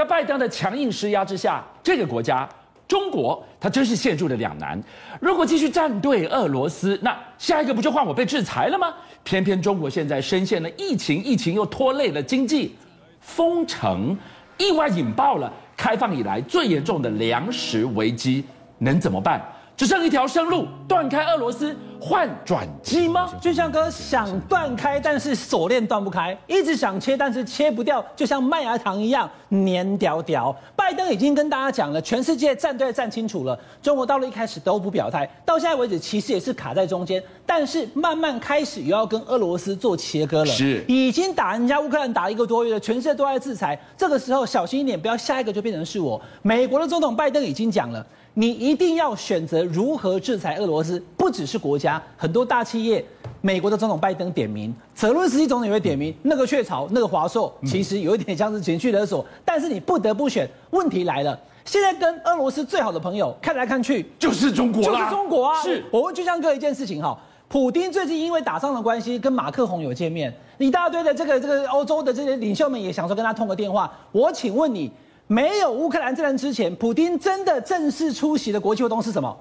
在拜登的强硬施压之下，这个国家中国，它真是陷入了两难。如果继续站队俄罗斯，那下一个不就换我被制裁了吗？偏偏中国现在深陷了疫情，疫情又拖累了经济，封城意外引爆了开放以来最严重的粮食危机，能怎么办？只剩一条生路，断开俄罗斯换转机吗？俊相哥想断开，但是锁链断不开，一直想切，但是切不掉，就像麦芽糖一样黏屌屌。拜登已经跟大家讲了，全世界站队站清楚了，中国到了一开始都不表态，到现在为止其实也是卡在中间，但是慢慢开始又要跟俄罗斯做切割了。是，已经打人家乌克兰打一个多月了，全世界都在制裁，这个时候小心一点，不要下一个就变成是我。美国的总统拜登已经讲了。你一定要选择如何制裁俄罗斯，不只是国家，很多大企业，美国的总统拜登点名，泽伦斯基总统也会点名，那个雀巢，那个华硕，其实有一点像是情绪勒索，但是你不得不选。问题来了，现在跟俄罗斯最好的朋友，看来看去就是中国，就是中国啊！是，我问俊相哥一件事情哈，普丁最近因为打仗的关系，跟马克宏有见面，一大堆的这个这个欧洲的这些领袖们也想说跟他通个电话，我请问你。没有乌克兰战争之前，普丁真的正式出席的国际活动是什么？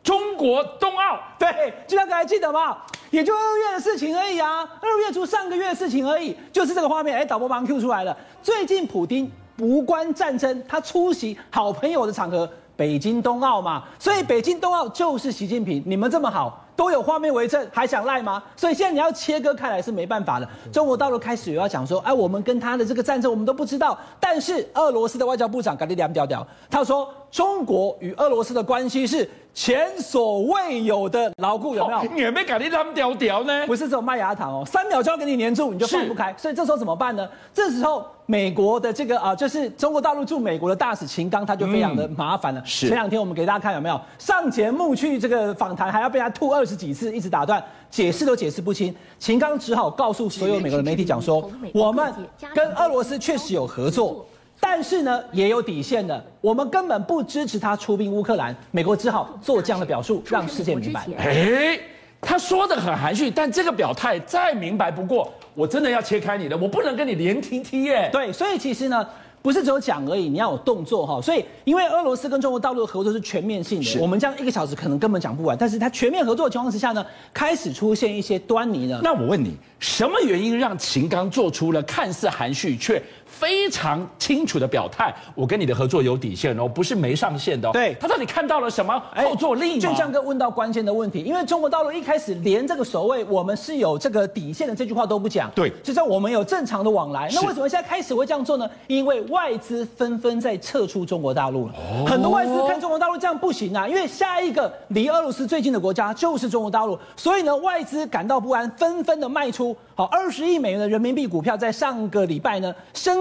中国冬奥。对，俊相哥还记得吗？也就二月的事情而已啊，二月初上个月的事情而已，就是这个画面。哎，导播帮 Q 出来了。最近普丁无关战争，他出席好朋友的场合，北京冬奥嘛。所以北京冬奥就是习近平，你们这么好。都有画面为证，还想赖吗？所以现在你要切割开来是没办法的。中国大陆开始有要讲说，哎，我们跟他的这个战争我们都不知道。但是俄罗斯的外交部长搞得两屌屌，他说中国与俄罗斯的关系是前所未有的牢固，有没有？你有没有搞得两屌屌呢？不是这种麦芽糖哦，三秒就要给你黏住，你就放不开。所以这时候怎么办呢？这时候美国的这个啊，就是中国大陆驻美国的大使秦刚，他就非常的麻烦了。是前两天我们给大家看有没有上节目去这个访谈，还要被他吐。二十几次一直打断，解释都解释不清。秦刚只好告诉所有美国的媒体讲说：“我们跟俄罗斯确实有合作，但是呢也有底线的，我们根本不支持他出兵乌克兰。”美国只好做这样的表述，让世界明白。哎，他说的很含蓄，但这个表态再明白不过。我真的要切开你的，我不能跟你连 T T 耶。对，所以其实呢。不是只有讲而已，你要有动作哈。所以，因为俄罗斯跟中国大陆的合作是全面性的，我们这样一个小时可能根本讲不完。但是它全面合作的情况之下呢，开始出现一些端倪了。那我问你，什么原因让秦刚做出了看似含蓄却非常清楚的表态？我跟你的合作有底线哦，不是没上限的哦。对，他到底看到了什么后坐力吗？俊相哥问到关键的问题，因为中国大陆一开始连这个所谓我们是有这个底线的这句话都不讲。对，就像我们有正常的往来。那为什么现在开始会这样做呢？因为外资纷纷在撤出中国大陆了，很多外资看中国大陆这样不行啊，因为下一个离俄罗斯最近的国家就是中国大陆，所以呢，外资感到不安，纷纷的卖出。好，二十亿美元的人民币股票在上个礼拜呢，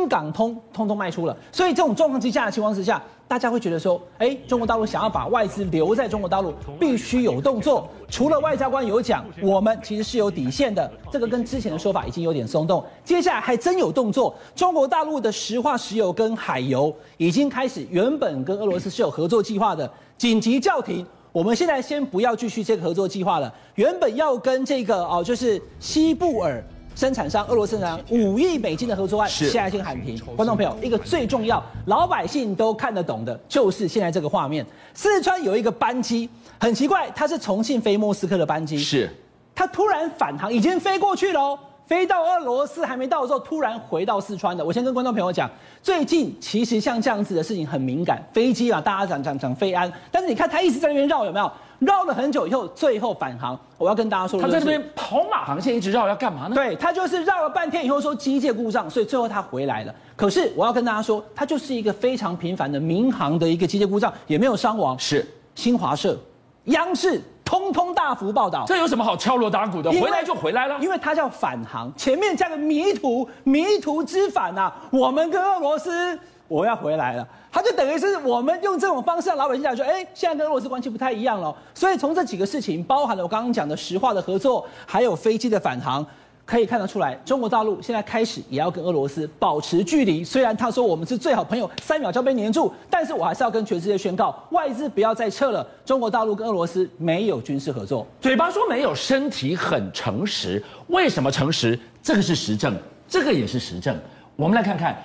港通通通卖出了。所以这种状况之下的情况之下。大家会觉得说，哎，中国大陆想要把外资留在中国大陆，必须有动作。除了外交官有讲，我们其实是有底线的，这个跟之前的说法已经有点松动。接下来还真有动作，中国大陆的石化石油跟海油已经开始，原本跟俄罗斯是有合作计划的，紧急叫停。我们现在先不要继续这个合作计划了，原本要跟这个哦，就是西布尔。生产商俄罗斯呢五亿美金的合作案，现在先喊停。观众朋友，一个最重要、老百姓都看得懂的，就是现在这个画面。四川有一个班机，很奇怪，它是重庆飞莫斯科的班机，是它突然返航，已经飞过去了，飞到俄罗斯还没到的时候，突然回到四川的。我先跟观众朋友讲，最近其实像这样子的事情很敏感，飞机啊，大家讲讲讲飞安，但是你看他一直在那边绕，有没有？绕了很久以后，最后返航。我要跟大家说，他在这边跑马航线一直绕，要干嘛呢？对，他就是绕了半天以后说机械故障，所以最后他回来了。可是我要跟大家说，他就是一个非常频繁的民航的一个机械故障，也没有伤亡。是新华社、央视通通大幅报道。这有什么好敲锣打鼓的？回来就回来了，因为它叫返航，前面加个迷途，迷途知返啊。我们跟俄罗斯，我要回来了。他就等于是我们用这种方式让老百姓讲说，哎，现在跟俄罗斯关系不太一样了。所以从这几个事情，包含了我刚刚讲的石化的合作，还有飞机的返航，可以看得出来，中国大陆现在开始也要跟俄罗斯保持距离。虽然他说我们是最好朋友，三秒就被黏住，但是我还是要跟全世界宣告，外资不要再撤了。中国大陆跟俄罗斯没有军事合作，嘴巴说没有，身体很诚实。为什么诚实？这个是实证，这个也是实证。我们来看看。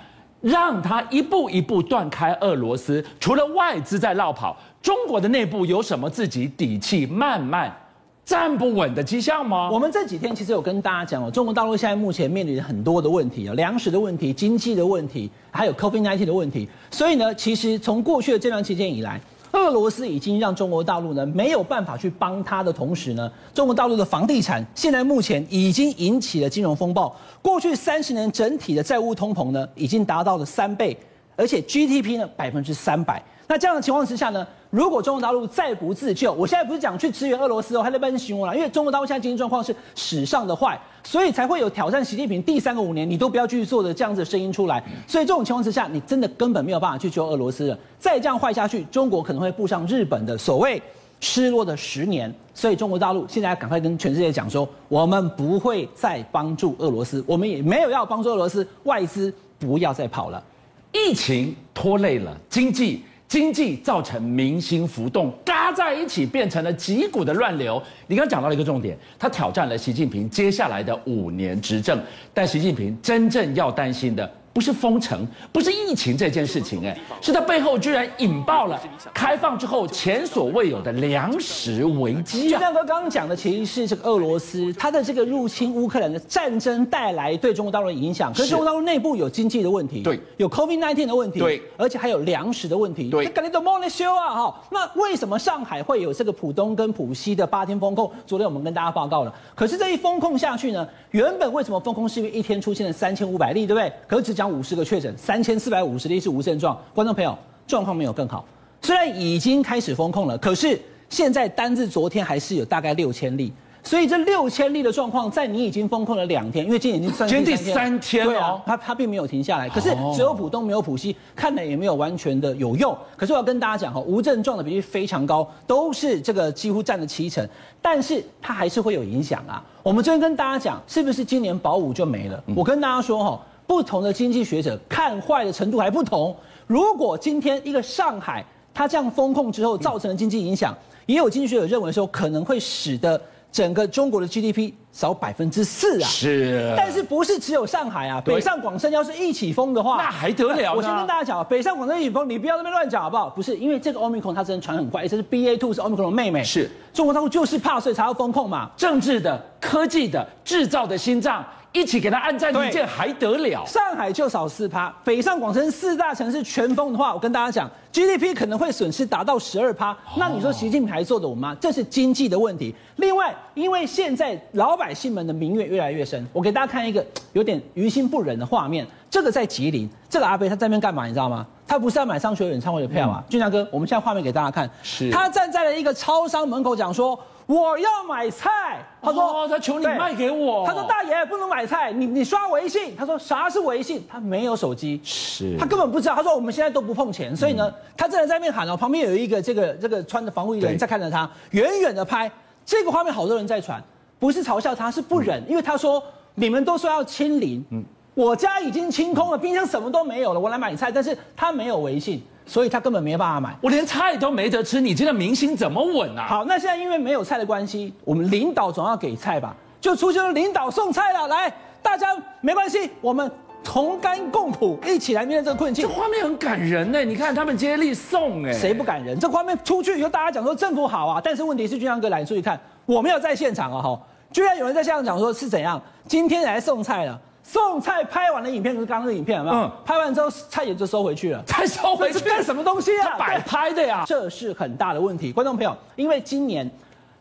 让他一步一步断开俄罗斯。除了外资在绕跑，中国的内部有什么自己底气慢慢站不稳的迹象吗？我们这几天其实有跟大家讲哦，中国大陆现在目前面临很多的问题啊，粮食的问题、经济的问题，还有 COVID-19 的问题。所以呢，其实从过去的这段期间以来，俄罗斯已经让中国大陆呢没有办法去帮他的同时呢，中国大陆的房地产现在目前已经引起了金融风暴。过去三十年整体的债务通膨呢，已经达到了三倍，而且 GDP 呢百分之三百。那这样的情况之下呢，如果中国大陆再不自救，我现在不是讲去支援俄罗斯哦，还在那边形容了，因为中国大陆现在经济状况是史上的坏，所以才会有挑战习近平第三个五年你都不要继续做的这样子的声音出来。所以这种情况之下，你真的根本没有办法去救俄罗斯了。再这样坏下去，中国可能会步上日本的所谓失落的十年。所以中国大陆现在赶快跟全世界讲说，我们不会再帮助俄罗斯，我们也没有要帮助俄罗斯，外资不要再跑了。疫情拖累了经济。经济造成民心浮动，嘎在一起变成了脊骨的乱流。你刚刚讲到了一个重点，他挑战了习近平接下来的五年执政，但习近平真正要担心的。不是封城，不是疫情这件事情，哎，是它背后居然引爆了开放之后前所未有的粮食危机啊！亮哥刚刚讲的其实是这个俄罗斯它的这个入侵乌克兰的战争带来对中国大陆的影响，可是中国大陆内部有经济的问题，对，有 COVID-19 的问题，对，而且还有粮食的问题，对，赶紧都莫内修啊哈！那为什么上海会有这个浦东跟浦西的八天封控？昨天我们跟大家报告了，可是这一封控下去呢，原本为什么封控是因为一天出现了三千五百例，对不对？可是只讲。五十个确诊，三千四百五十例是无症状。观众朋友，状况没有更好。虽然已经开始封控了，可是现在单日昨天还是有大概六千例。所以这六千例的状况，在你已经封控了两天，因为今天已经算今天第三天了，对啊，它它并没有停下来。可是只有浦东没有浦西，看来也没有完全的有用。可是我要跟大家讲哈，无症状的比例非常高，都是这个几乎占了七成，但是它还是会有影响啊。我们昨天跟大家讲，是不是今年保五就没了？我跟大家说哈。不同的经济学者看坏的程度还不同。如果今天一个上海，它这样封控之后造成的经济影响，也有经济学者认为说可能会使得整个中国的 GDP 少百分之四啊。是。但是不是只有上海啊？北上广深要是一起封的话，那还得了？我先跟大家讲，北上广深一起封，你不要在那边乱讲好不好？不是，因为这个 Omicron 它真的传很快，这是 BA two 是 Omicron 的妹妹。是。中国大陆就是怕，所以才要封控嘛。政治的、科技的、制造的心脏。一起给他按暂停键还得了？上海就少四趴，北上广深四大城市全封的话，我跟大家讲，GDP 可能会损失达到十二趴。那你说习近平还做得稳吗？这是经济的问题。另外，因为现在老百姓们的民怨越来越深，我给大家看一个有点于心不忍的画面。这个在吉林，这个阿贝他在那边干嘛？你知道吗？他不是要买商学友演唱会的票啊？俊强哥，我们现在画面给大家看，是他站在了一个超商门口讲说。我要买菜，他说、哦、他求你卖给我。他说大爷不能买菜，你你刷微信。他说啥是微信？他没有手机，是他根本不知道。他说我们现在都不碰钱，所以呢，嗯、他正在在那边喊哦，旁边有一个这个这个穿着防护衣的人在看着他，远远的拍这个画面，好多人在传，不是嘲笑他，是不忍，嗯、因为他说你们都说要清零，嗯，我家已经清空了，冰箱什么都没有了，我来买菜，但是他没有微信。所以他根本没办法买，我连菜都没得吃，你这个明星怎么稳啊？好，那现在因为没有菜的关系，我们领导总要给菜吧，就出现了领导送菜了。来，大家没关系，我们同甘共苦，一起来面对这个困境。这画面很感人呢，你看他们接力送哎，谁不感人？这画面出去以后，大家讲说政府好啊，但是问题是，俊相哥来你注意看，我没有在现场啊哈，居然有人在现场讲说是怎样，今天来送菜了。送菜拍完的影片就是刚刚的影片，有没有？嗯，拍完之后菜也就收回去了，再收回去干什么东西啊？摆拍的呀，这是很大的问题。观众朋友，因为今年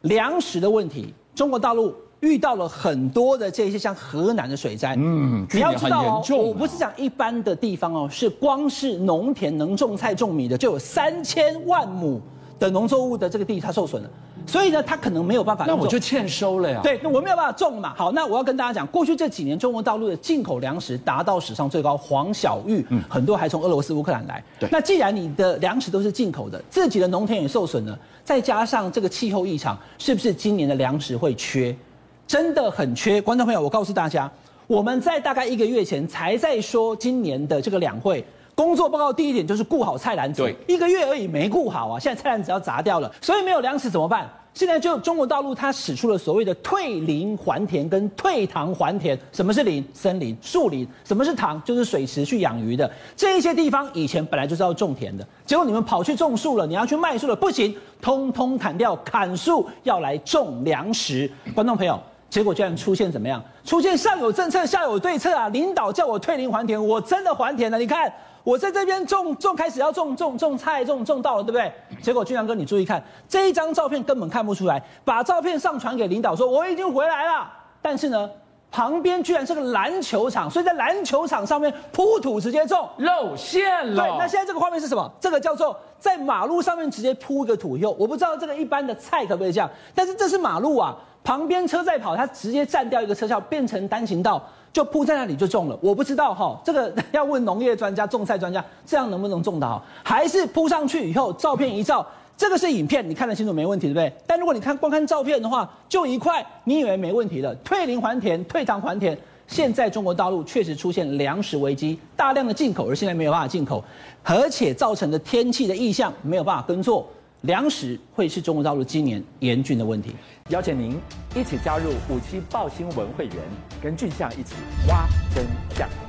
粮食的问题，中国大陆遇到了很多的这些像河南的水灾。嗯，你要知道哦，我不是讲一般的地方哦，是光是农田能种菜种米的就有三千万亩的农作物的这个地它受损了。所以呢，它可能没有办法。那我就欠收了呀。对，那我没有办法种嘛。好，那我要跟大家讲，过去这几年中国大陆的进口粮食达到史上最高，黄小玉，嗯，很多还从俄罗斯、乌克兰来。对。那既然你的粮食都是进口的，自己的农田也受损了，再加上这个气候异常，是不是今年的粮食会缺？真的很缺。观众朋友，我告诉大家，我们在大概一个月前才在说今年的这个两会。工作报告第一点就是顾好菜篮子，对，一个月而已没顾好啊，现在菜篮子要砸掉了，所以没有粮食怎么办？现在就中国大陆它使出了所谓的退林还田跟退塘还田。什么是林？森林、树林。什么是塘？就是水池去养鱼的。这一些地方以前本来就是要种田的，结果你们跑去种树了，你要去卖树了，不行，通通砍掉，砍树要来种粮食。观众朋友。结果居然出现怎么样？出现上有政策，下有对策啊！领导叫我退林还田，我真的还田了。你看，我在这边种种，开始要种种种菜，种种到了，对不对？结果俊良哥，你注意看这一张照片，根本看不出来。把照片上传给领导，说我已经回来了。但是呢，旁边居然是个篮球场，所以在篮球场上面铺土直接种，露馅了。对，那现在这个画面是什么？这个叫做在马路上面直接铺一个土以后，我不知道这个一般的菜可不可以这样，但是这是马路啊。旁边车在跑，它直接占掉一个车道，变成单行道，就铺在那里就种了。我不知道哈，这个 要问农业专家、种菜专家，这样能不能种得好？还是铺上去以后，照片一照，这个是影片，你看得清楚没问题，对不对？但如果你看光看照片的话，就一块，你以为没问题了？退林还田，退塘还田。现在中国大陆确实出现粮食危机，大量的进口，而现在没有办法进口，而且造成的天气的异象没有办法耕作。粮食会是中国大陆今年严峻的问题。邀请您一起加入五七报新闻会员，跟俊相一起挖真相。